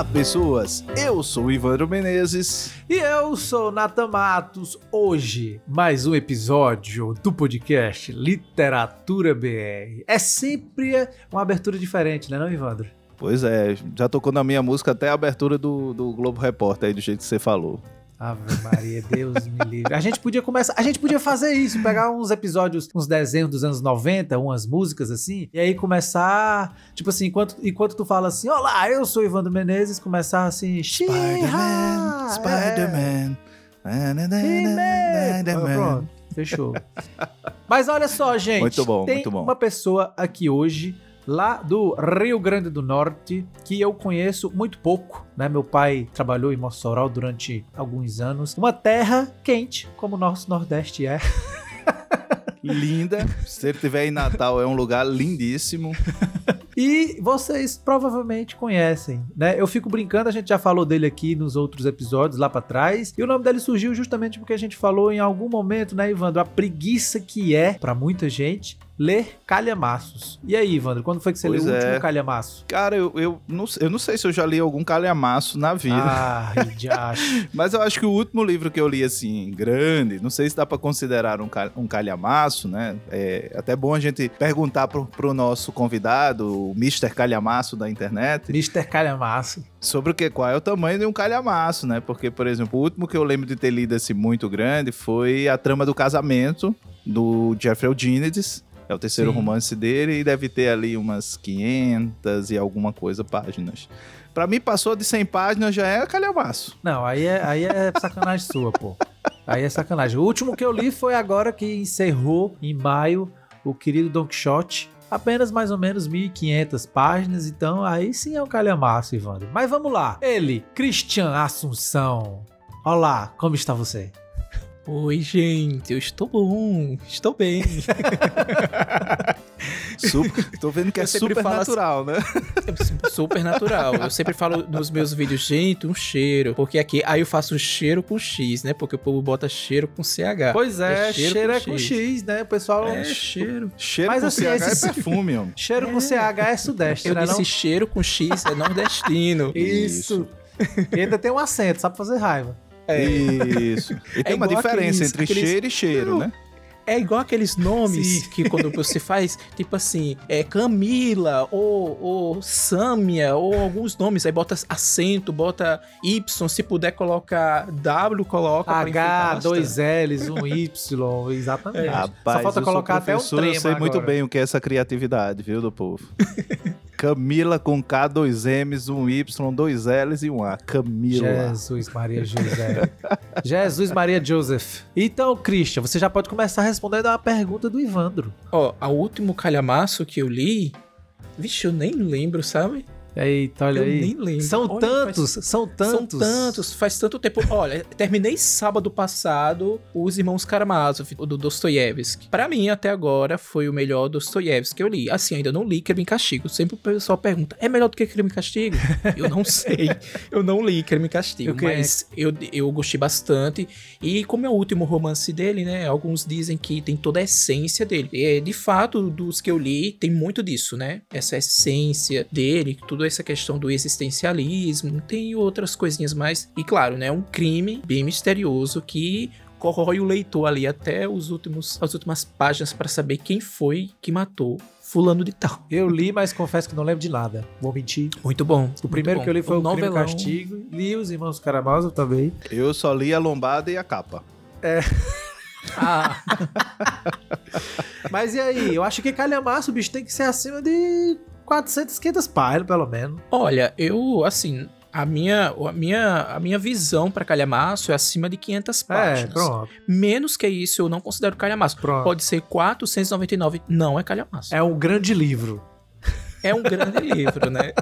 Olá, pessoas! Eu sou o Ivandro Menezes. E eu sou Nathan Matos. Hoje, mais um episódio do podcast Literatura BR. É sempre uma abertura diferente, né, não, Ivandro? Pois é, já tocou na minha música até a abertura do, do Globo Repórter aí, do jeito que você falou. Ave Maria, Deus me livre. A gente podia começar, a gente podia fazer isso, pegar uns episódios, uns desenhos dos anos 90, umas músicas assim, e aí começar, tipo assim, enquanto, enquanto tu fala assim, olá, eu sou Ivandro Menezes, começar assim, Spider-Man, Spider-Man. É. Pronto, fechou. Mas olha só, gente. Muito bom, tem muito bom. uma pessoa aqui hoje lá do Rio Grande do Norte, que eu conheço muito pouco, né? Meu pai trabalhou em Mossoró durante alguns anos. Uma terra quente, como o nosso Nordeste é. Linda. Se ele estiver em Natal, é um lugar lindíssimo. E vocês provavelmente conhecem, né? Eu fico brincando, a gente já falou dele aqui nos outros episódios lá pra trás. E o nome dele surgiu justamente porque a gente falou em algum momento, né, Ivandro, a preguiça que é pra muita gente ler calhamaços. E aí, Ivandro, quando foi que você Pois leu o é. último calhamaço? Cara, eu, eu, não, eu não sei se eu já li algum calhamaço na vida. Ah. Mas eu acho que o último livro que eu li, assim, grande, não sei se dá pra considerar um, cal- um calhamaço, né? É até bom a gente perguntar pro, pro nosso convidado, o Mr. Calhamaço da internet, Mr. Calhamaço. sobre o que, qual é o tamanho de um calhamaço, né? Porque, por exemplo, o último que eu lembro de ter lido, assim, muito grande foi A Trama do Casamento, do Jeffrey Eugenides. É o terceiro Sim. romance dele e deve ter ali umas 500 e alguma coisa páginas. Pra mim, passou de 100 páginas, já é calhamaço. Não, aí é, aí é sacanagem sua, pô. Aí é sacanagem. O último que eu li foi agora que encerrou, em maio, o querido Don Quixote. Apenas mais ou menos 1.500 páginas, então aí sim é um calhamaço, Ivandro. Mas vamos lá. Ele, Christian Assunção. Olá, como está você? Oi, gente, eu estou bom, estou bem. Super, tô vendo que é Eu super natural, né? Super natural. Eu sempre falo nos meus vídeos, gente, um cheiro. Porque aqui, aí eu faço cheiro com X, né? Porque o povo bota cheiro com CH. Pois é, É cheiro, cheiro é com com X. X, né? O pessoal. É, cheiro. Cheiro Mas com assim, CH esses- é perfume, homem. Cheiro com CH é sudeste, Eu né? disse não? cheiro com X, é nordestino. Isso. E ainda tem um acento, sabe fazer raiva. Isso. E tem uma igual diferença entre cheiro e cheiro, Não. né? É igual aqueles nomes Sim. que quando você faz, tipo assim, é Camila ou, ou Sâmia ou alguns nomes, aí bota acento, bota Y, se puder colocar W, coloca. H, dois L's, um Y, exatamente. Rapaz, Só falta colocar até um trema Eu sei muito agora. bem o que é essa criatividade, viu, do povo? Camila com K, dois M's, um Y, dois L's e um A. Camila. Jesus Maria José. Jesus Maria Joseph. Então, Christian, você já pode começar respondendo a pergunta do Ivandro. Ó, o último calhamaço que eu li, vixe, eu nem lembro, sabe? Eita, olha eu aí. nem lembro. São Olha, tantos, faz- são tantos. São tantos, faz tanto tempo. Olha, terminei sábado passado Os Irmãos Karamazov, do Dostoiévski. Pra mim, até agora, foi o melhor Dostoiévski que eu li. Assim, ainda não li Crime e Castigo. Sempre o pessoal pergunta, é melhor do que Crime e Castigo? eu não sei. Eu não li Crime e Castigo, Eu mas eu, eu gostei bastante. E como é o último romance dele, né? Alguns dizem que tem toda a essência dele. É, de fato, dos que eu li, tem muito disso, né? Essa essência dele, toda essa questão do existencialismo, tem outras coisinhas mais. E claro, né? Um crime bem misterioso que corrói o leitor ali até os últimos, as últimas páginas para saber quem foi que matou fulano de tal. Eu li, mas confesso que não lembro de nada. Vou mentir. Muito bom. O primeiro que eu li foi o, Crime e Castigo. Li Os Irmãos Karamazov também. Eu só li a lombada e a capa. Ah, Mas e aí? Eu acho que calhamaço, bicho, tem que ser acima de 400, 500 páginas, pelo menos. olha, eu assim, a minha, a minha, a minha visão para calhamaço é acima de 500 É, páginas. pronto. Menos que isso eu não considero calhamaço. Pronto. Pode ser 499, não é calhamaço. É um grande livro. É um grande livro, né?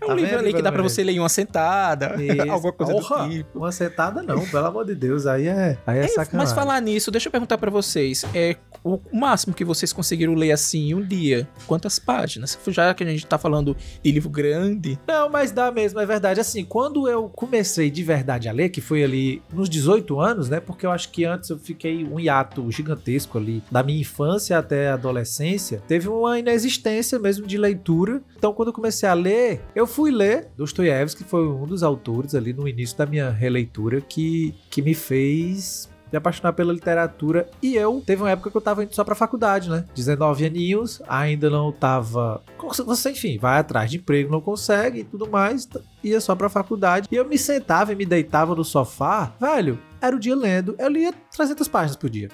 É um Tá livro ali que dá pra Ivan você ler em uma sentada, Isso. alguma coisa Porra, do tipo. Uma sentada não, pelo amor de Deus. Aí é, aí é, É, sacanagem. mas falar nisso, deixa eu perguntar pra vocês. É o máximo que vocês conseguiram ler assim em um dia? Quantas páginas? Já que a gente tá falando de livro grande. Não, mas dá mesmo, é verdade. Assim, quando eu comecei de verdade a ler, que foi ali nos 18 anos, né? Porque eu acho que antes eu fiquei um hiato gigantesco ali, da minha infância até a adolescência, teve uma inexistência mesmo de, lei, leitura. Então, quando eu comecei a ler, eu fui ler Dostoiévski, que foi um dos autores ali no início da minha releitura que, que me fez me apaixonar pela literatura. E eu, teve uma época que eu tava indo só pra faculdade, né? 19 aninhos, ainda não tava. Você, enfim, vai atrás de emprego, não consegue e tudo mais, ia só pra faculdade. E eu me sentava e me deitava no sofá, velho, era o dia lendo. Eu lia 300 páginas por dia.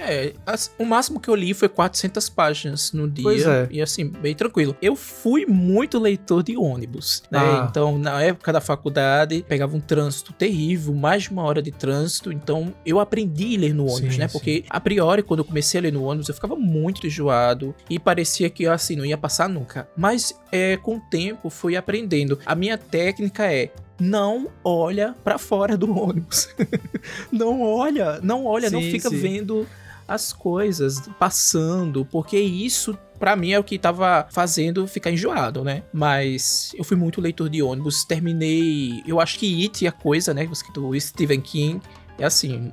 É, as, o máximo que eu li foi 400 páginas no dia. Pois é. E assim, bem tranquilo. Eu fui muito leitor de ônibus, né? Ah. Então, na época da faculdade, pegava um trânsito terrível, mais de uma hora de trânsito. Então, eu aprendi a ler no ônibus, Sim, né? sim. Porque, a priori, quando eu comecei a ler no ônibus, eu ficava muito enjoado e parecia que, assim, não ia passar nunca. Mas, é, com o tempo, fui aprendendo. A minha técnica é não olha pra fora do ônibus. não olha, não olha, não Sim, fica sim. vendo as coisas passando, porque isso pra mim é o que tava fazendo ficar enjoado, né? Mas eu fui muito leitor de ônibus, terminei, eu acho que It e a coisa, né, do Stephen King, é assim,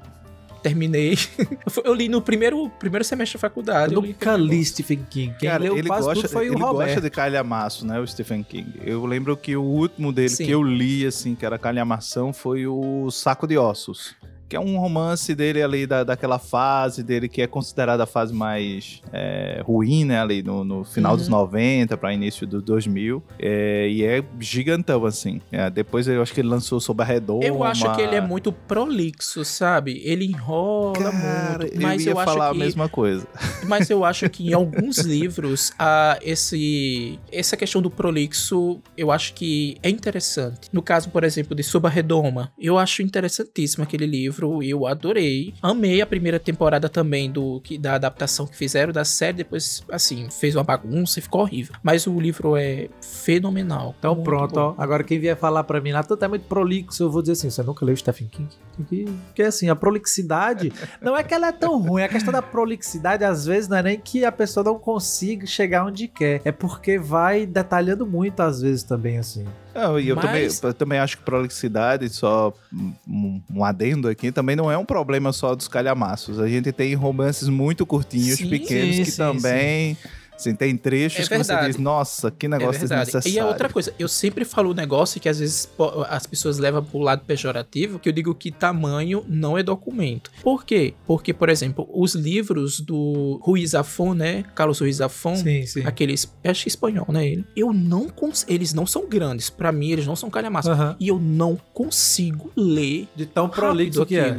terminei. eu li no primeiro, primeiro semestre da faculdade. Eu eu li nunca li. Stephen King. Quem Cara, leu ele quase gosta, tudo foi ele o Roberto. gosta de calhamaço, né, o Stephen King. Eu lembro que o último dele Sim. que eu li, assim, que era calhamação, foi o Saco de Ossos. Que é um romance dele ali, da, daquela fase dele que é considerada a fase mais é, ruim, né? Ali no, no final Uhum. dos 90 para início dos 2000. É, e é gigantão, assim. É, depois eu acho que ele lançou Sob a Redoma. Eu acho que ele é muito prolixo, sabe? Ele enrola Cara, muito, mas eu eu, ia acho falar que a mesma coisa. Mas eu acho que em alguns livros, a esse, essa questão do prolixo, eu acho que é interessante. No caso, por exemplo, de Sob a Redoma, eu acho interessantíssimo aquele livro, eu adorei. Amei a primeira temporada também do que da adaptação que fizeram da série, depois, assim, fez uma bagunça e ficou horrível. Mas o livro é fenomenal. Então muito pronto, bom. ó. Agora quem vier falar pra mim lá, tu é muito prolixo, eu vou dizer assim, você nunca leu Stephen King? Porque assim, a prolixidade, não é que ela é tão ruim, a questão da prolixidade às vezes não é nem que a pessoa não consiga chegar onde quer, é porque vai detalhando muito às vezes também, assim. Não, e eu, Mas- também, eu também acho que prolixidade, só um, um adendo aqui, também não é um problema só dos calhamaços. A gente tem romances muito curtinhos, Sim, pequenos, sim, que sim, também. Assim, tem trechos É que você diz, nossa, que É negócio verdade. desnecessário. E a outra coisa, eu sempre falo um negócio que às vezes as pessoas levam pro lado pejorativo, que eu digo que tamanho não é documento. Por quê? Porque, por exemplo, os livros do Ruiz Zafón, né? Carlos Ruiz Zafón, Sim, sim. aqueles, acho que é espanhol, né? Ele, eu não eles não são grandes. Pra mim, eles não são calhamaços. Aham. E eu não consigo ler De tão prolixo que é.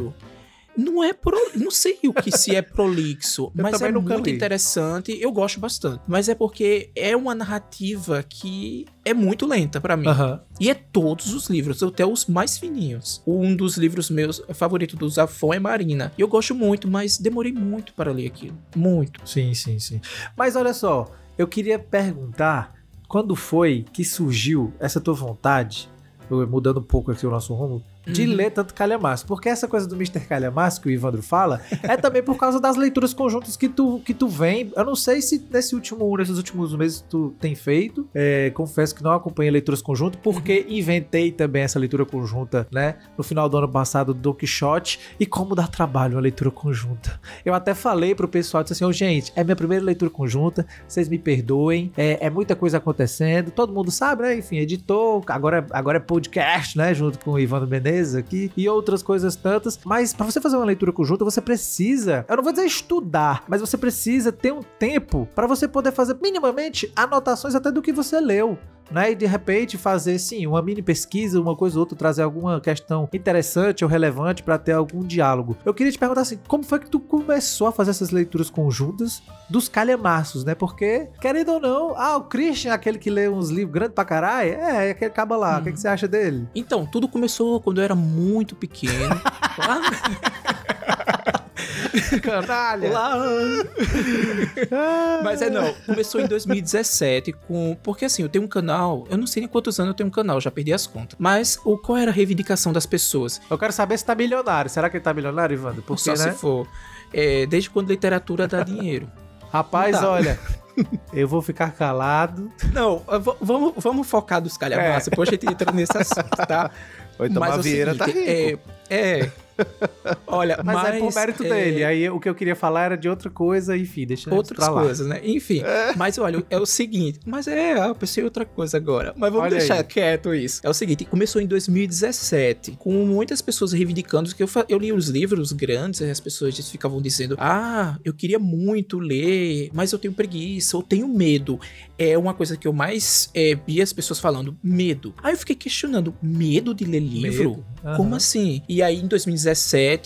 Não é pro... Não sei o que se é prolixo, mas é muito li. interessante. Eu gosto bastante. Mas é porque é uma narrativa que é muito lenta pra mim. E é todos os livros, até os mais fininhos. Um dos livros meus favoritos do Zafon é Marina. Eu gosto muito, mas demorei muito para ler aquilo. Muito. Sim, sim, sim. Mas olha só, eu queria perguntar quando foi que surgiu essa tua vontade, mudando um pouco aqui o nosso rumo, de Uhum. ler tanto Calhamaço. Porque essa coisa do Mr. Calhamaço que o Ivandro fala é também por causa das leituras conjuntas que tu, que tu vem. Eu não sei se nesse último, nesses últimos meses tu tem feito. É, confesso que não acompanhei leituras conjuntas, porque inventei também essa leitura conjunta, né? No final do ano passado, do Don Quixote. E como dá trabalho uma leitura conjunta. Eu até falei pro pessoal, disse assim, "Ô, gente, é minha primeira leitura conjunta, vocês me perdoem, é, é muita coisa acontecendo, todo mundo sabe, né? Enfim, editor, agora, agora é podcast, né? Junto com o Ivandro Menezes aqui, e outras coisas tantas, mas pra você fazer uma leitura conjunta, você precisa, eu não vou dizer estudar, mas você precisa ter um tempo pra você poder fazer minimamente anotações até do que você leu né? E de repente fazer, sim, uma mini pesquisa, uma coisa ou outra, trazer alguma questão interessante ou relevante para ter algum diálogo. Eu queria te perguntar assim, como foi que tu começou a fazer essas leituras conjuntas dos calhamaços, né? Porque, querendo ou não, ah, o Christian, aquele que lê uns livros grandes pra caralho, é, é aquele caba lá, o que, que você acha dele? Então, tudo começou quando eu era muito pequeno. lá, Canalha! lá. Mas é não, começou em 2017 com. Porque assim, eu tenho um canal, eu não sei nem quantos anos eu tenho um canal, já perdi as contas. Mas o, qual era a reivindicação das pessoas? Eu quero saber se tá milionário. Será que ele tá milionário, Ivandro? Porque, Só né? se for. É, desde quando literatura dá dinheiro. Rapaz, tá. olha, eu vou ficar calado. Não, vamos, vamos focar dos calhamaços, depois a gente entra nesse assunto, tá? Ou então Mas é a Vieira tá seguinte, rico. É, é, Olha, Mas, mas, é por mérito é, dele. Aí o que eu queria falar era de outra coisa, enfim, deixa Outras pra lá. coisas, né? Enfim, mas olha, é o seguinte, mas é, eu pensei em outra coisa agora, mas vamos Olha deixar aí. quieto isso. É o seguinte, começou em 2017, com muitas pessoas reivindicando que eu, eu li os livros grandes, as pessoas ficavam dizendo, ah, eu queria muito ler, mas eu tenho preguiça, eu tenho medo. É uma coisa que eu mais é, vi as pessoas falando, medo. Aí eu fiquei questionando, medo de ler livro? Aham. Como assim? E aí, em 2017,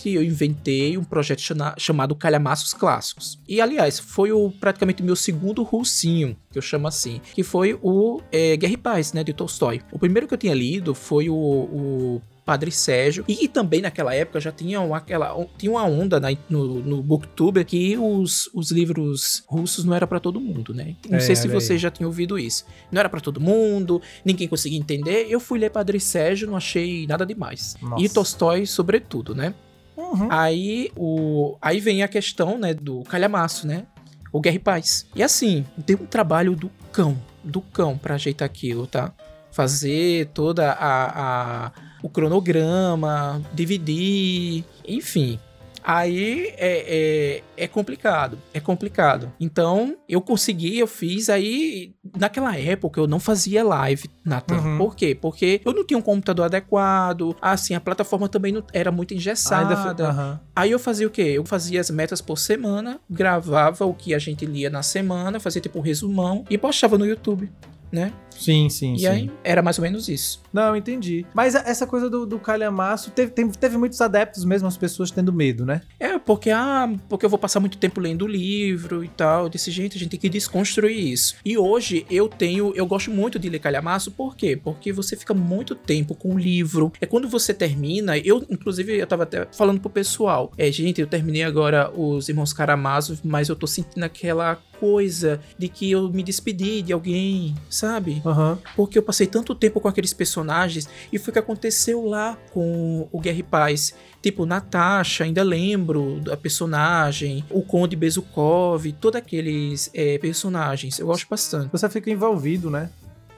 eu inventei um projeto chama- chamado Calhamaços Clássicos. E, aliás, foi o, praticamente meu segundo russinho, que eu chamo assim, que foi o é, Guerra e Paz, né, de Tolstói. O primeiro que eu tinha lido foi o, o Padre Sérgio. E, também naquela época já tinha uma, aquela, tinha uma onda na- no, no Booktuber que os, os livros russos não era pra todo mundo, né? Não É, sei se aí. você já tinha ouvido isso. Não era pra todo mundo, ninguém conseguia entender. Eu fui ler Padre Sérgio, não achei nada demais. Nossa. E Tolstói, sobretudo, né? Uhum. Aí, o, aí vem a questão, né, do calhamaço, né? O Guerra e Paz. E assim, deu um trabalho do cão, do cão pra ajeitar aquilo, tá? Fazer toda a, a o cronograma, dividir, enfim. Aí é, é, é complicado, é complicado. Então, eu consegui, eu fiz, aí naquela época eu não fazia live, Nathan. Uhum. Por quê? Porque eu não tinha um computador adequado, assim, a plataforma também não, era muito engessada. Fi- aham. Aí eu fazia o quê? Eu fazia as metas por semana, gravava o que a gente lia na semana, fazia tipo um resumão e postava no YouTube, né? Sim, sim, e sim. aí era mais ou menos isso. Não, entendi. Mas essa coisa do, do calhamaço, teve, tem- teve muitos adeptos mesmo, as pessoas tendo medo, né? É, porque, ah, porque eu vou passar muito tempo lendo o livro e tal. Desse jeito, a gente tem que desconstruir isso. E hoje eu tenho, eu gosto muito de ler calhamaço, por quê? Porque você fica muito tempo com o livro. É quando você termina, eu, inclusive, eu tava até falando pro pessoal, é, gente, eu terminei agora os Irmãos Karamazov, mas eu tô sentindo aquela coisa de que eu me despedi de alguém, sabe? Aham. Porque eu passei tanto tempo com aqueles personagens e foi o que aconteceu lá com o Guerra e Paz. Tipo, Natasha, ainda lembro da personagem, o Conde Bezukov, todos aqueles é, personagens. Eu gosto bastante. Você fica envolvido, né?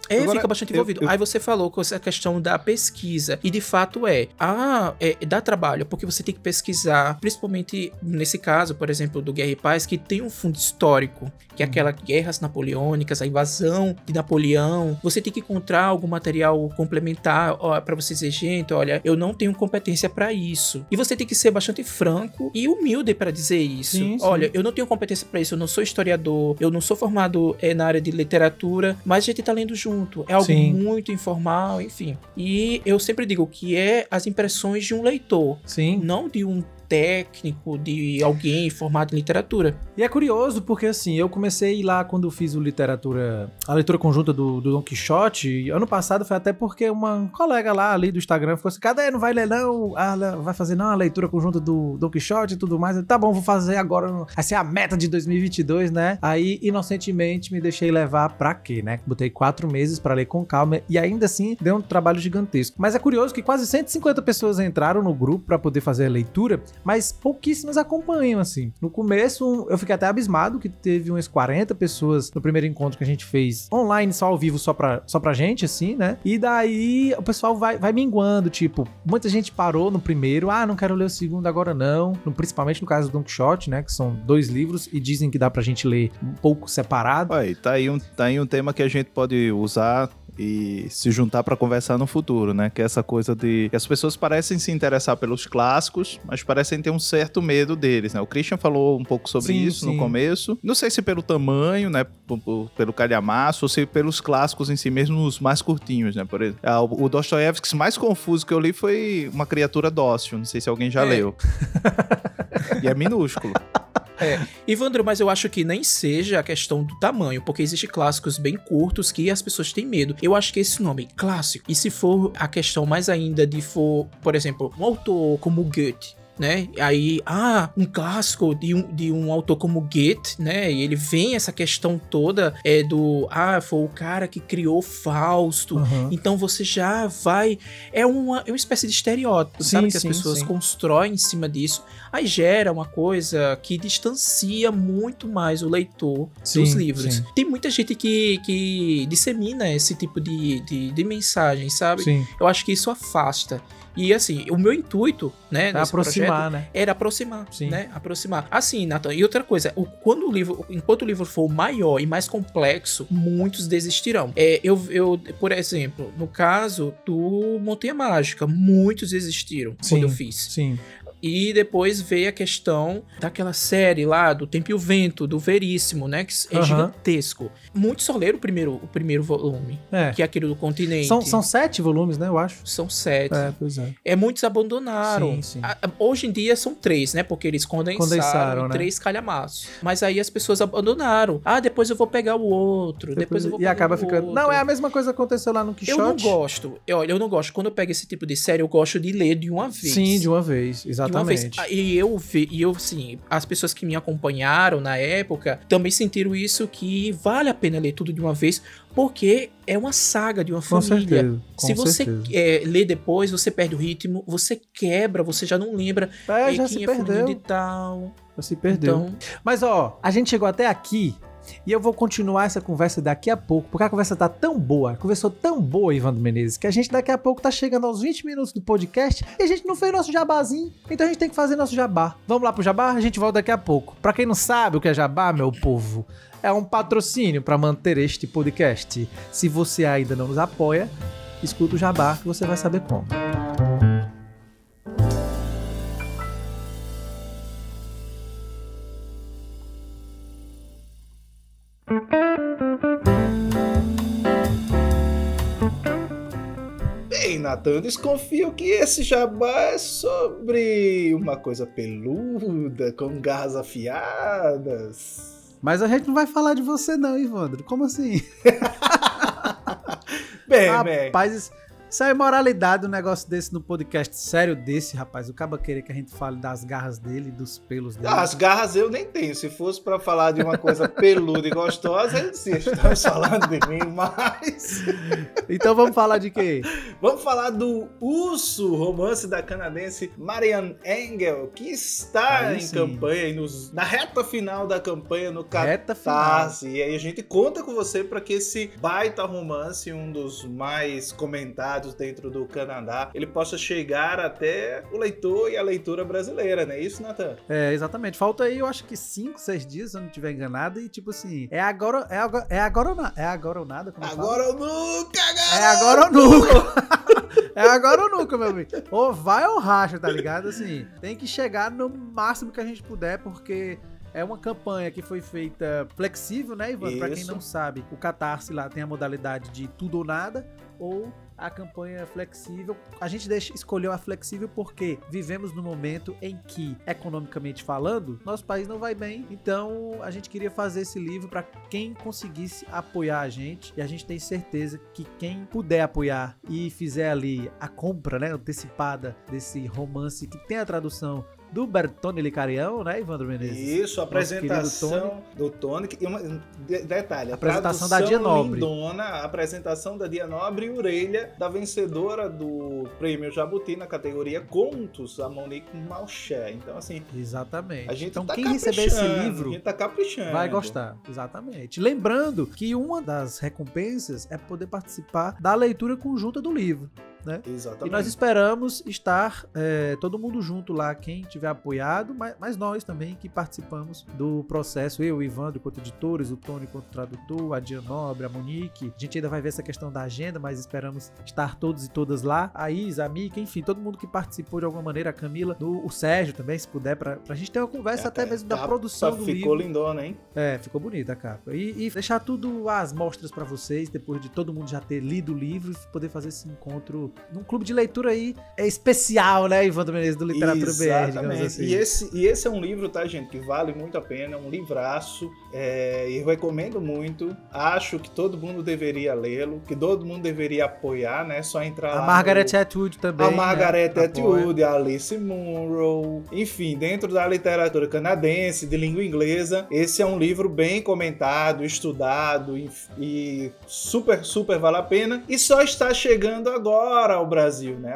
É, Agora, fica bastante eu- envolvido. eu- Aí você falou com essa questão da pesquisa. E de fato é. Ah, é, dá trabalho, porque você tem que pesquisar, principalmente nesse caso, por exemplo, do Guerra e Paz, que tem um fundo histórico, que é aquelas guerras napoleônicas, a invasão de Napoleão. Você tem que encontrar algum material complementar ó, pra você dizer, gente, olha, eu não tenho competência pra isso. E você tem que ser bastante franco e humilde pra dizer isso. Sim, sim. Olha, eu não tenho competência pra isso, eu não sou historiador, eu não sou formado eh, na área de literatura, mas a gente tá lendo junto. É algo Sim. muito informal, enfim. E eu sempre digo que é as impressões de um leitor, Sim. não de um técnico, de alguém formado em literatura. E é curioso porque assim, eu comecei lá quando fiz o literatura, a leitura conjunta do, do Don Quixote. Ano passado foi até porque uma colega lá ali do Instagram ficou assim: cadê? Não vai ler não? Ah, vai fazer não a leitura conjunta do Don Quixote e tudo mais. Eu, tá bom, vou fazer agora. Vai ser a meta de 2022, né? Aí, inocentemente, me deixei levar pra quê, né? Botei quatro meses pra ler com calma e ainda assim deu um trabalho gigantesco. Mas é curioso que quase 150 pessoas entraram no grupo pra poder fazer a leitura, mas pouquíssimas acompanham, assim. No começo, eu fiquei até abismado que teve umas 40 pessoas no primeiro encontro que a gente fez online, só ao vivo, só pra, só pra gente, assim, né? E daí o pessoal vai, vai minguando, tipo, muita gente parou no primeiro, ah, não quero ler o segundo agora não, no- principalmente no caso do Don Quixote, né? Que são dois livros e dizem que dá pra gente ler um pouco separado. Aí, tá aí, um, tá aí um tema que a gente pode usar e se juntar pra conversar no futuro, né? Que é essa coisa de que as pessoas parecem se interessar pelos clássicos, mas parecem ter um certo medo deles, né? O Christian falou um pouco sobre Sim, isso sim. no começo. Não sei se pelo tamanho, né? Pelo calhamaço, ou se pelos clássicos em si mesmo, os mais curtinhos, né? Por exemplo, ah, o o Dostoiévski mais confuso que eu li foi Uma Criatura Dócil. Não sei se alguém já É. leu. e é minúsculo. Ivandro, mas eu acho que nem seja a questão do tamanho, porque existem clássicos bem curtos que as pessoas têm medo. Eu acho que esse nome, clássico, e se for a questão mais ainda de for, por exemplo, um autor como Goethe, né? Aí, ah, um clássico de um, de um autor como Goethe, né? E ele vem essa questão toda é do, ah, foi o cara que criou Fausto. Aham. Então você já vai. É uma, é uma espécie de estereótipo, Sim, sabe? Que as sim, pessoas sim. constroem em cima disso. Aí gera uma coisa que distancia muito mais o leitor dos livros. Tem muita gente que, que dissemina esse tipo de, de, de mensagem, sabe? Eu acho que isso afasta. E assim, o meu intuito, né, nesse aproximar, projeto né? era aproximar, Sim. né? Aproximar. Assim, Nathan, e outra coisa, o, quando o livro, enquanto o livro for maior e mais complexo, muitos desistirão. É, eu, eu, por exemplo, no caso do Montanha Mágica, muitos desistiram Sim. quando eu fiz. Sim. E depois veio a questão daquela série lá, do Tempo e o Vento, do Veríssimo, né? Que é Aham. gigantesco. Muitos só leram o primeiro, o primeiro volume, É. que é aquele do continente. São, são sete volumes, né? Eu acho. São sete. É, pois é. É, muitos abandonaram. Sim, sim. A- hoje em dia são três, né? Porque eles condensaram, Condensaram, né? três calhamaços. Mas aí as pessoas abandonaram. Ah, depois eu vou pegar o outro. Depois, eu vou e acaba ficando. Não, é a mesma coisa que aconteceu lá no Eu Quixote. não gosto. Eu, olha, eu não gosto. Quando eu pego esse tipo de série, eu gosto de ler de uma vez. Sim, de uma vez, De uma vez. Ah, E eu vi, e eu, assim, as pessoas que me acompanharam na época também sentiram isso que vale a pena ler tudo de uma vez, porque é uma saga de uma Com família. certeza. Se você é, lê depois, você perde o ritmo, você quebra, você já não lembra É, é, já quem se é perdeu. de tal. Já se perdeu. Então, Mas ó, a gente chegou até aqui e eu vou continuar essa conversa daqui a pouco, porque a conversa tá tão boa, a conversa tão boa, Ivandro Menezes, que a gente daqui a pouco tá chegando aos 20 minutos do podcast e a gente não fez nosso jabazinho, então a gente tem que fazer nosso jabá. Vamos lá pro jabá? A gente volta daqui a pouco. Pra quem não sabe o que é jabá, meu povo, é um patrocínio para manter este podcast. Se você ainda não nos apoia, escuta o jabá que você vai saber como. Bem, Natan, eu desconfio que esse jabá é sobre uma coisa peluda, com garras afiadas. Mas a gente não vai falar de você não, Ivandro. Como assim? Bem, bem. Rapaz, isso, isso é imoralidade um negócio desse no podcast sério desse, rapaz. O caba querer que a gente fale das garras dele, dos pelos dele. As garras eu nem tenho. Se fosse pra falar de uma coisa peluda e gostosa, eu dizia, estamos falando de mim, mas. Então vamos falar de quê? Vamos falar do Urso, romance da canadense Marianne Engel, que está Aí em sim. campanha, e nos- na reta final da campanha no Reta final. Catarse. E aí a gente conta com você para que esse baita romance, um dos mais comentados dentro do Canadá, ele possa chegar até o leitor e a leitura brasileira, não é isso, Natan? É, exatamente. Falta aí, eu acho que 5, 6 dias, se eu não estiver enganado. E tipo assim, é agora, é agora, é agora ou nada? É agora ou nada? Agora ou nunca, garoto! É agora ou nunca. é agora ou nunca, meu amigo. Ou vai ou racha, tá ligado? Assim, tem que chegar no máximo que a gente puder, porque é uma campanha que foi feita flexível, né, Ivan? Pra quem não sabe, o Catarse lá tem a modalidade de tudo ou nada, ou a campanha flexível. A gente deixa, escolheu a flexível porque vivemos no momento em que, economicamente falando, nosso país não vai bem. Então, a gente queria fazer esse livro para quem conseguisse apoiar a gente. E a gente tem certeza que quem puder apoiar e fizer ali a compra, né, antecipada desse romance que tem a tradução do Bertone Licarião, né, Evandro Menezes? Isso, apresentação do Tony. E uma, de- detalhe, a Apresentação da Dia Nobre. lindona, a apresentação da Dia Nobre e orelha da vencedora do prêmio Jabuti na categoria Contos, a Monique Malcher. Então, assim, Exatamente. a gente então, tá quem receber esse livro A gente tá caprichando. Vai gostar, exatamente. Lembrando que uma das recompensas é poder participar da leitura conjunta do livro. Exatamente. E nós esperamos estar é, todo mundo junto lá, quem tiver apoiado, mas, mas nós também que participamos do processo. Eu, o Ivandro, quanto editores, o Tony quanto tradutor, a Dia Nobre, a Monique. A gente ainda vai ver essa questão da agenda, mas esperamos estar todos e todas lá. A Isa, a Mika, enfim, todo mundo que participou de alguma maneira, a Camila, do- o Sérgio também, se puder, pra, pra gente ter uma conversa É, até tá- mesmo da tá- produção do Ficou livro. lindona, hein? É, ficou bonita a capa. E, e deixar tudo às mostras pra vocês, depois de todo mundo já ter lido o livro e poder fazer esse encontro num clube de leitura aí é especial, né, Ivandro Menezes, do Literatura BR, Exatamente. assim. E esse, e esse é um livro, tá, gente, que vale muito a pena, é um livraço. É, eu recomendo muito. Acho que todo mundo deveria lê-lo, que todo mundo deveria apoiar, né? Só entrar A. Margaret no... Atwood também. A Margaret né. Atwood, a Alice Munro, enfim, dentro da literatura canadense, de língua inglesa, esse é um livro bem comentado, estudado e, e super, super vale a pena. E só está chegando agora ao Brasil, né?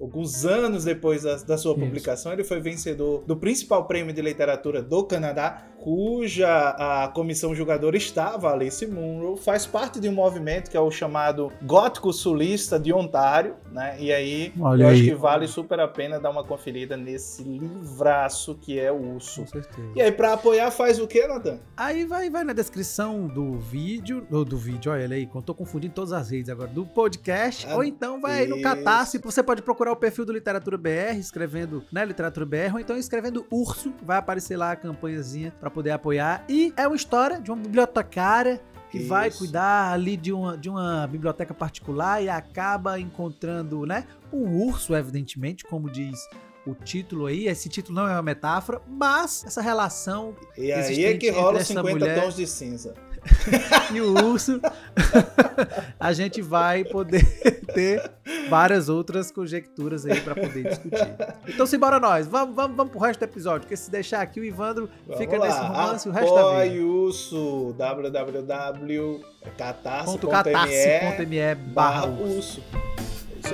Alguns anos depois da, da sua Isso. publicação, ele foi vencedor do principal prêmio de literatura do Canadá cuja a comissão julgadora estava Alice Munro, faz parte de um movimento que é o chamado Gótico Sulista de Ontário, né? E aí Olha eu aí. acho que vale super a pena dar uma conferida nesse livraço que é o Urso. Com certeza. E aí, pra apoiar, faz o quê, Nathan? Aí vai, vai na descrição do vídeo, ou do vídeo, olha ele aí, tô confundindo todas as redes agora, do podcast, Ah, ou então vai aí no. Catarse, você pode procurar o perfil do Literatura BR, escrevendo, né, Literatura BR, ou então escrevendo Urso, vai aparecer lá a campanhazinha pra poder apoiar, e é uma história de uma bibliotecária que vai Isso. cuidar ali de uma, de uma biblioteca particular e acaba encontrando, né, um urso, evidentemente, como diz o título aí, esse título não é uma metáfora, mas essa relação E aí é que rola entre os essa 50 mulher- tons de cinza. e o urso, a gente vai poder ter várias outras conjecturas aí pra poder discutir. Então, simbora nós. Vamos, vamos, vamos pro resto do episódio, porque se deixar aqui o Evandro Vamos fica lá. nesse romance o resto da vida. Apoie Urso, www.catarse.me barra. É isso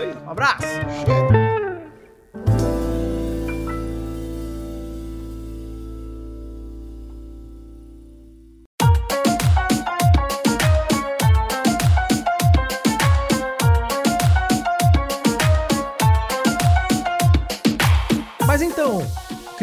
aí. Um abraço!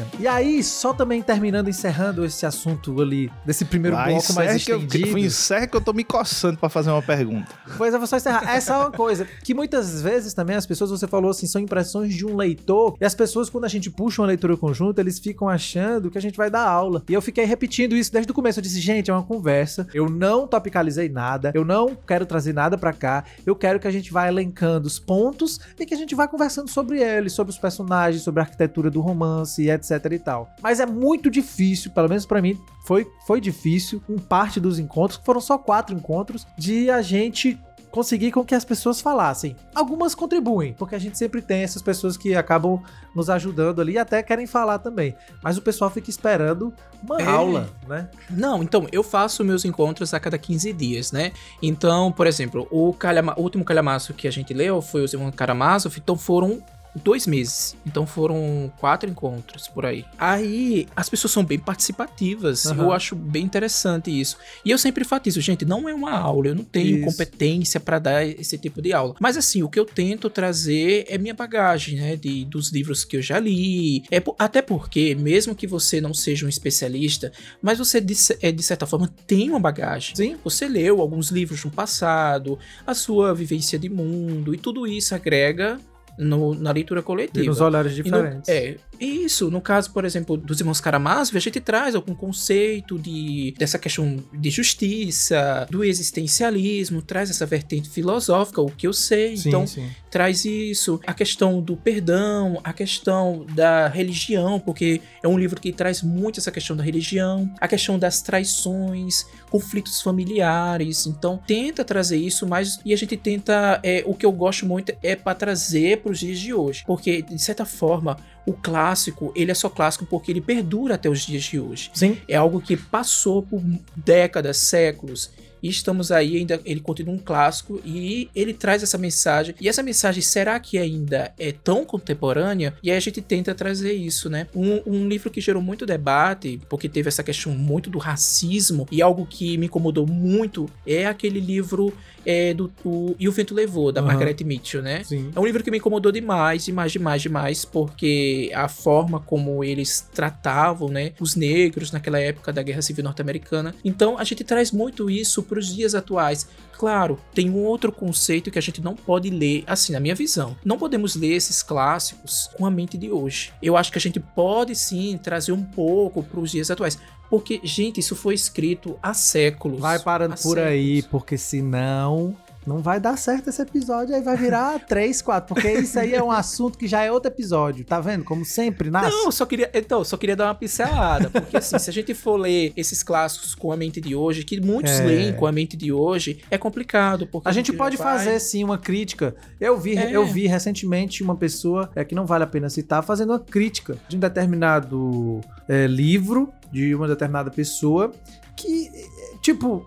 Christian, e aí, só também terminando, encerrando esse assunto ali, desse primeiro Vai, bloco mais encerra que eu- estendido. Encerra que eu tô me coçando pra fazer uma pergunta. Pois eu vou só encerrar. Essa é uma coisa que muitas vezes também as pessoas, você falou assim, são impressões de um leitor. E as pessoas, quando a gente puxa uma leitura conjunta, eles ficam achando que a gente vai dar aula. E eu fiquei repetindo isso desde o começo. Eu disse, gente, é uma conversa. Eu não topicalizei nada. Eu não quero trazer nada pra cá. Eu quero que a gente vá elencando os pontos e que a gente vá conversando sobre eles, sobre os personagens, sobre a arquitetura do romance, etc e tal. Mas é muito difícil, pelo menos pra mim, foi, foi difícil, em parte dos encontros, que foram só quatro encontros, de a gente conseguir com que as pessoas falassem. Algumas contribuem, porque a gente sempre tem essas pessoas que acabam nos ajudando ali e até querem falar também. Mas o pessoal fica esperando uma É. aula, né? Não, então, eu faço meus encontros a cada 15 dias, né? Então, por exemplo, o, calhama- o último calhamaço que a gente leu foi os irmãos Karamazov, então foram dois meses. Então foram quatro encontros por aí. Aí as pessoas são bem participativas. Aham. Eu acho bem interessante isso. E eu sempre enfatizo, gente, não é uma aula. Eu não tenho Isso. competência para dar esse tipo de aula. Mas assim, o que eu tento trazer é minha bagagem, né? De, dos livros que eu já li. É, até porque, mesmo que você não seja um especialista, mas você, de, é, de certa forma, tem uma bagagem. Sim. Você leu alguns livros no passado, a sua vivência de mundo, e tudo isso agrega no- na leitura coletiva. E nos olhares E no- diferentes. Isso. No caso, por exemplo, dos irmãos Karamazov, a gente traz algum conceito de, dessa questão de justiça, do existencialismo, traz essa vertente filosófica, o que eu sei. Sim, então, sim. traz isso, a questão do perdão, a questão da religião, porque é um livro que traz muito essa questão da religião, a questão das traições, conflitos familiares. Então, tenta trazer isso, mas e a gente tenta, é, o que eu gosto muito é para trazer para os dias de hoje, porque de certa forma o clássico ele é só clássico porque ele perdura até os dias de hoje. Sim. É algo que passou por décadas, séculos. E estamos aí, ainda ele continua um clássico e ele traz essa mensagem. E essa mensagem, será que ainda é tão contemporânea? E aí a gente tenta trazer isso, né? Um, um livro que gerou muito debate, porque teve essa questão muito do racismo, e algo que me incomodou muito é aquele livro é, do E o Vento Levou, da Aham. Margaret Mitchell, né? Sim. É um livro que me incomodou demais, demais, demais, demais, porque a forma como eles tratavam, né, os negros naquela época da Guerra Civil Norte-Americana. Então a gente traz muito isso para os dias atuais. Claro, tem um outro conceito que a gente não pode ler, assim, na minha visão. Não podemos ler esses clássicos com a mente de hoje. Eu acho que a gente pode sim trazer um pouco para os dias atuais. Porque, gente, isso foi escrito há séculos. Vai parando por aí, séculos. porque senão não vai dar certo esse episódio, aí vai virar 3, 4, porque isso aí é um assunto que já é outro episódio, tá vendo? Como sempre, nasce. Não, eu só queria, então, só queria dar uma pincelada, porque assim, se a gente for ler esses clássicos com a mente de hoje, que muitos É. leem com a mente de hoje, é complicado, porque A gente pode vai- fazer sim uma crítica. Eu vi, É. eu vi recentemente uma pessoa é, que não vale a pena citar fazendo uma crítica de um determinado é, livro de uma determinada pessoa que, é, tipo,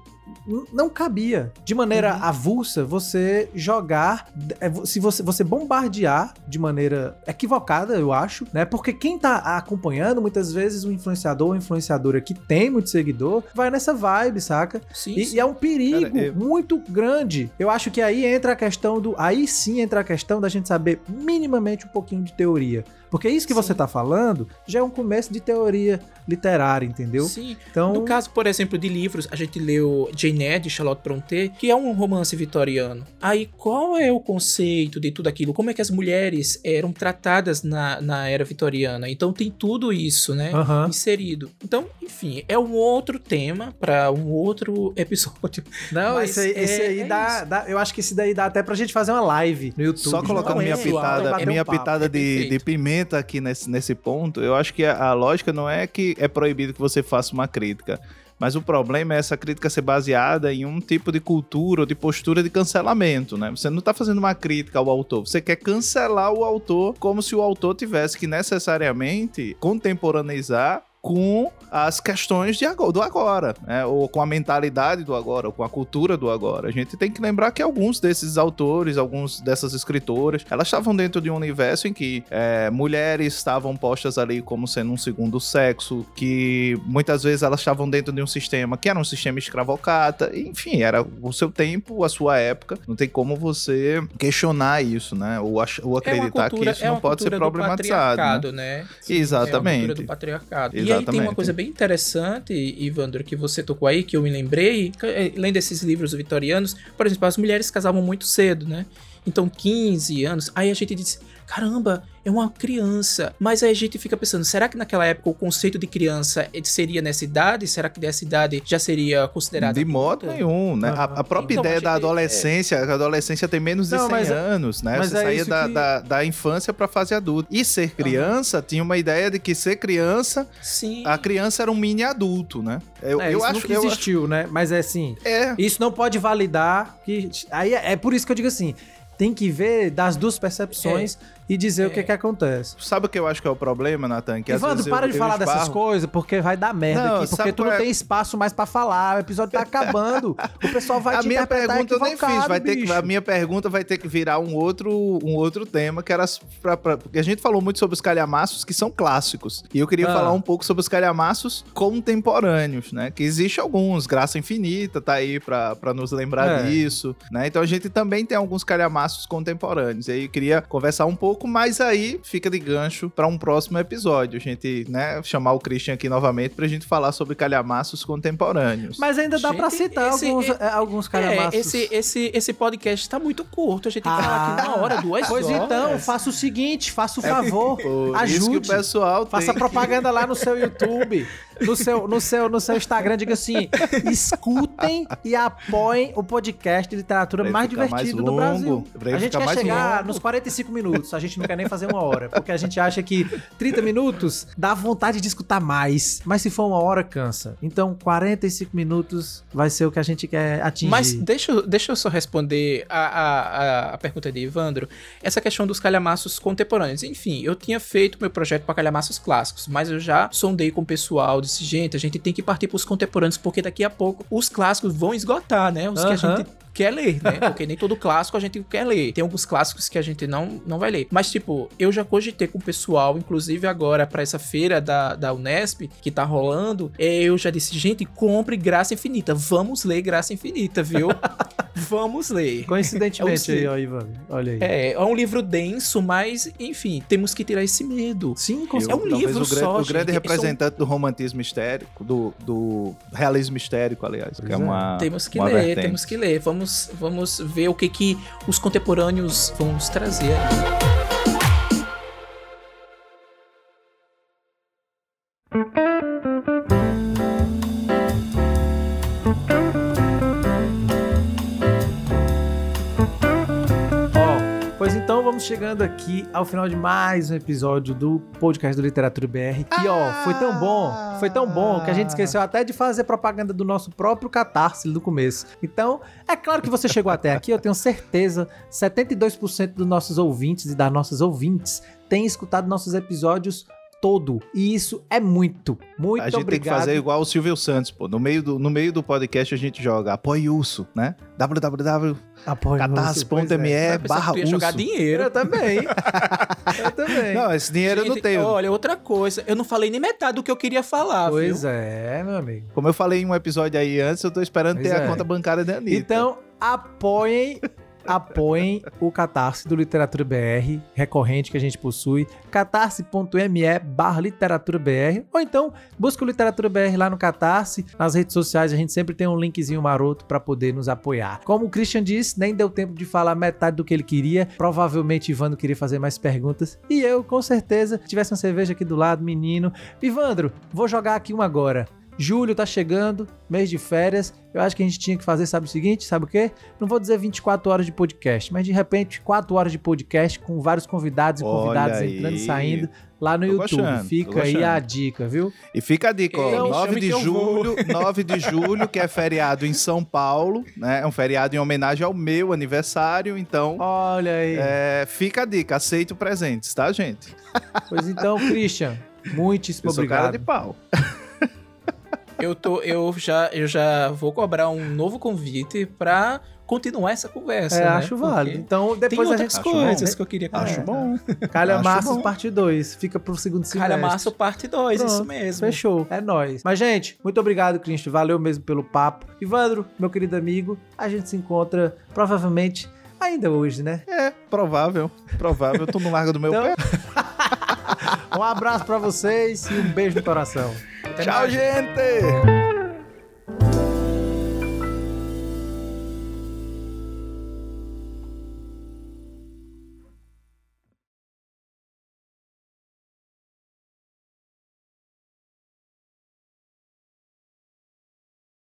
não cabia de maneira Uhum. avulsa você jogar, é, se você, você bombardear de maneira equivocada, eu acho, né? Porque quem tá acompanhando, muitas vezes o influenciador ou influenciadora que tem muito seguidor, vai nessa vibe, saca? Sim, E, sim. e é um perigo Cara, eu- muito grande. Eu acho que aí entra a questão do. Aí sim entra a questão da gente saber minimamente um pouquinho de teoria. Porque isso que Sim. você tá falando já é um começo de teoria literária, entendeu? Sim. Então. No caso, por exemplo, de livros, a gente leu Jane Eyre, de Charlotte Brontë, que é um romance vitoriano. Aí, qual é o conceito de tudo aquilo? Como é que as mulheres eram tratadas na, na era vitoriana? Então, tem tudo isso, né? Inserido. Então, enfim, é um outro tema para um outro episódio. Não, Mas esse aí, esse é- aí é dá, dá- Eu acho que esse daí dá até pra gente fazer uma live no YouTube. Só colocando é minha pessoal, pitada, um minha pitada é de, de pimenta aqui nesse, nesse ponto, eu acho que a, a lógica não é que é proibido que você faça uma crítica. Mas o problema é essa crítica ser baseada em um tipo de cultura ou de postura de cancelamento, né? Você não tá fazendo uma crítica ao autor, você quer cancelar o autor como se o autor tivesse que necessariamente contemporaneizar com as questões de agora, do agora, né? ou com a mentalidade do agora, ou com a cultura do agora. A gente tem que lembrar que alguns desses autores, alguns dessas escritoras, elas estavam dentro de um universo em que é, mulheres estavam postas ali como sendo um segundo sexo, que muitas vezes elas estavam dentro de um sistema que era um sistema escravocrata, enfim, era o seu tempo, a sua época. Não tem como você questionar isso, né? Ou, ou É acreditar cultura, que isso é não pode ser problematizado. Né? patriarcado, né? Sim, Exatamente. É uma cultura do patriarcado. E aí tem Exatamente. uma coisa bem interessante, Ivandro, que você tocou aí, que eu me lembrei, eh, lendo esses livros vitorianos, por exemplo, as mulheres casavam muito cedo, né? Então, 15 anos. Aí a gente diz: caramba, é uma criança. Mas aí a gente fica pensando: será que naquela época o conceito de criança seria nessa idade? Será que dessa idade já seria considerada? De modo adulta? nenhum, né? A, Aham. a própria Então, ideia a da gente- adolescência, a adolescência tem menos de Não, 100 mas é- anos, né? mas Você é saía da, que- da, da infância pra fase adulta. E ser criança tinha uma ideia de que ser criança, Sim. a criança era um mini adulto, né? Eu, É, eu isso acho acho- existiu, né? Mas é assim, É, isso não pode validar que. Aí é, é por isso que eu digo assim: tem que ver das duas percepções e dizer o que É. que acontece. sabe o que eu acho que é o problema, Nathan? Que às Evandro, vezes para eu- de eu falar dessas coisas, porque vai dar merda Não, aqui. Porque tu não é? tem espaço mais pra falar. O episódio tá acabando. o pessoal vai a te minha pergunta eu nem fiz, vai ter que, a minha pergunta vai ter que virar um outro, um outro tema que era pra, pra- porque a gente falou muito sobre os calhamaços que são clássicos. E eu queria Ah. falar um pouco sobre os calhamaços contemporâneos, né? Que existe alguns, Graça Infinita tá aí pra, pra nos lembrar É. disso, né? Então a gente também tem alguns calhamaços contemporâneos. E aí eu queria conversar um pouco, mas aí fica de gancho pra um próximo episódio. A gente, né, chamar o Christian aqui novamente pra gente falar sobre calhamaços contemporâneos. Mas ainda dá pra Gente, citar esse- alguns, é- é, alguns É, calhamaços. esse, esse, esse podcast tá muito curto. A gente tem que falar aqui uma hora, duas Pois horas. então, faça o seguinte, faça o É favor, Por isso que o ajude. pessoal Faça tem... propaganda lá no seu YouTube, no seu, no seu, no seu Instagram, diga assim: escutem e apoiem o podcast de literatura mais ficar mais divertido do longo, Brasil. A gente quer chegar longo. nos 45 minutos, a gente não quer nem fazer uma hora, porque a gente acha que 30 minutos dá vontade de escutar mais, mas se for uma hora, cansa. Então, 45 minutos vai ser o que a gente quer atingir. Mas deixa, eu- deixa eu só responder a, a, a- pergunta de Evandro. Essa questão dos calhamaços contemporâneos. Enfim, eu tinha feito meu projeto para calhamaços clássicos, mas eu já sondei com o pessoal, disse, gente, a gente tem que partir para os contemporâneos, porque daqui a pouco os clássicos vão esgotar, né? Os que a gente quer ler, né? Porque nem todo clássico a gente quer ler. Tem alguns clássicos que a gente não, não vai ler. Mas, tipo, eu já cogitei com o pessoal, inclusive agora para essa feira da, da Unesp, que tá rolando, eu já disse, gente, compre Graça Infinita. Vamos ler Graça Infinita, viu? Vamos ler. Coincidentemente É o- aí, ó, Ivan. Olha aí. É, é um livro denso, mas, enfim, temos que tirar esse medo. Sim, com Eu- É um livro o grande, só, o grande gente. representante do romantismo histérico, do, do realismo histérico, aliás, que é é. uma Temos que uma ler, vertente. temos que ler. Vamos, vamos ver o que, que os contemporâneos vão nos trazer aí. Vamos chegando aqui ao final de mais um episódio do podcast do Literatura BR. E ó, foi tão bom, foi tão bom que a gente esqueceu até de fazer propaganda do nosso próprio Catarse no começo. Então, é claro que você chegou até aqui, eu tenho certeza, 72% dos nossos ouvintes e das nossas ouvintes têm escutado nossos episódios todo. E isso é muito. Muito a gente obrigado. tem que fazer igual o Silvio Santos, pô. No meio do, no meio do podcast a gente joga apoie urso, né? www.catarse.me pensava barra ia jogar urso. dinheiro. Eu também. eu também. Não, esse dinheiro eu não Gente, tenho. Olha, outra coisa. Eu não falei nem metade do que eu queria falar, pois viu? é, meu amigo. Como eu falei em um episódio aí antes, eu tô esperando Pois ter é. a conta bancária da Anitta. Então, apoiem, apoiem o Catarse do Literatura BR, recorrente que a gente possui, catarse.me barra literatura BR, ou então busca o Literatura BR lá no Catarse, nas redes sociais a gente sempre tem um linkzinho maroto para poder nos apoiar. Como o Christian disse, nem deu tempo de falar metade do que ele queria, provavelmente Ivandro queria fazer mais perguntas, e eu, com certeza, se tivesse uma cerveja aqui do lado, menino. Ivandro, vou jogar aqui uma agora. Julho tá chegando, mês de férias. Eu acho que a gente tinha que fazer, sabe o seguinte? Sabe o quê? Não vou dizer 24 horas de podcast, mas de repente 4 horas de podcast com vários convidados e Olha convidadas aí. entrando e saindo lá no Tô YouTube. gostando, Fica aí a dica, viu? E fica a dica, ó, Ei, me 9 chame de eu julho, 9 de julho, que é feriado em São Paulo, né? É um feriado em homenagem ao meu aniversário, então Olha aí. é, fica a dica, aceito presentes, tá, gente? Pois então, Christian, muitíssimo Eu sou cara de obrigado. pau. Eu, tô, eu, já, eu já vou cobrar um novo convite pra continuar essa conversa. É, né? acho válido. Porque Então, Tem depois a outras gente coisas que eu queria Acho comentar. bom. Calha Acho bom. parte 2. Fica pro segundo semestre. Calhamaço parte 2, isso mesmo. Fechou. É nóis. Mas, gente, muito obrigado, Cristo. Valeu mesmo pelo papo. Ivandro, meu querido amigo, a gente se encontra provavelmente ainda hoje, né? É, provável, provável. Tu não larga do meu Então, pé. Um abraço pra vocês e um beijo no coração. Até Tchau, mais. gente!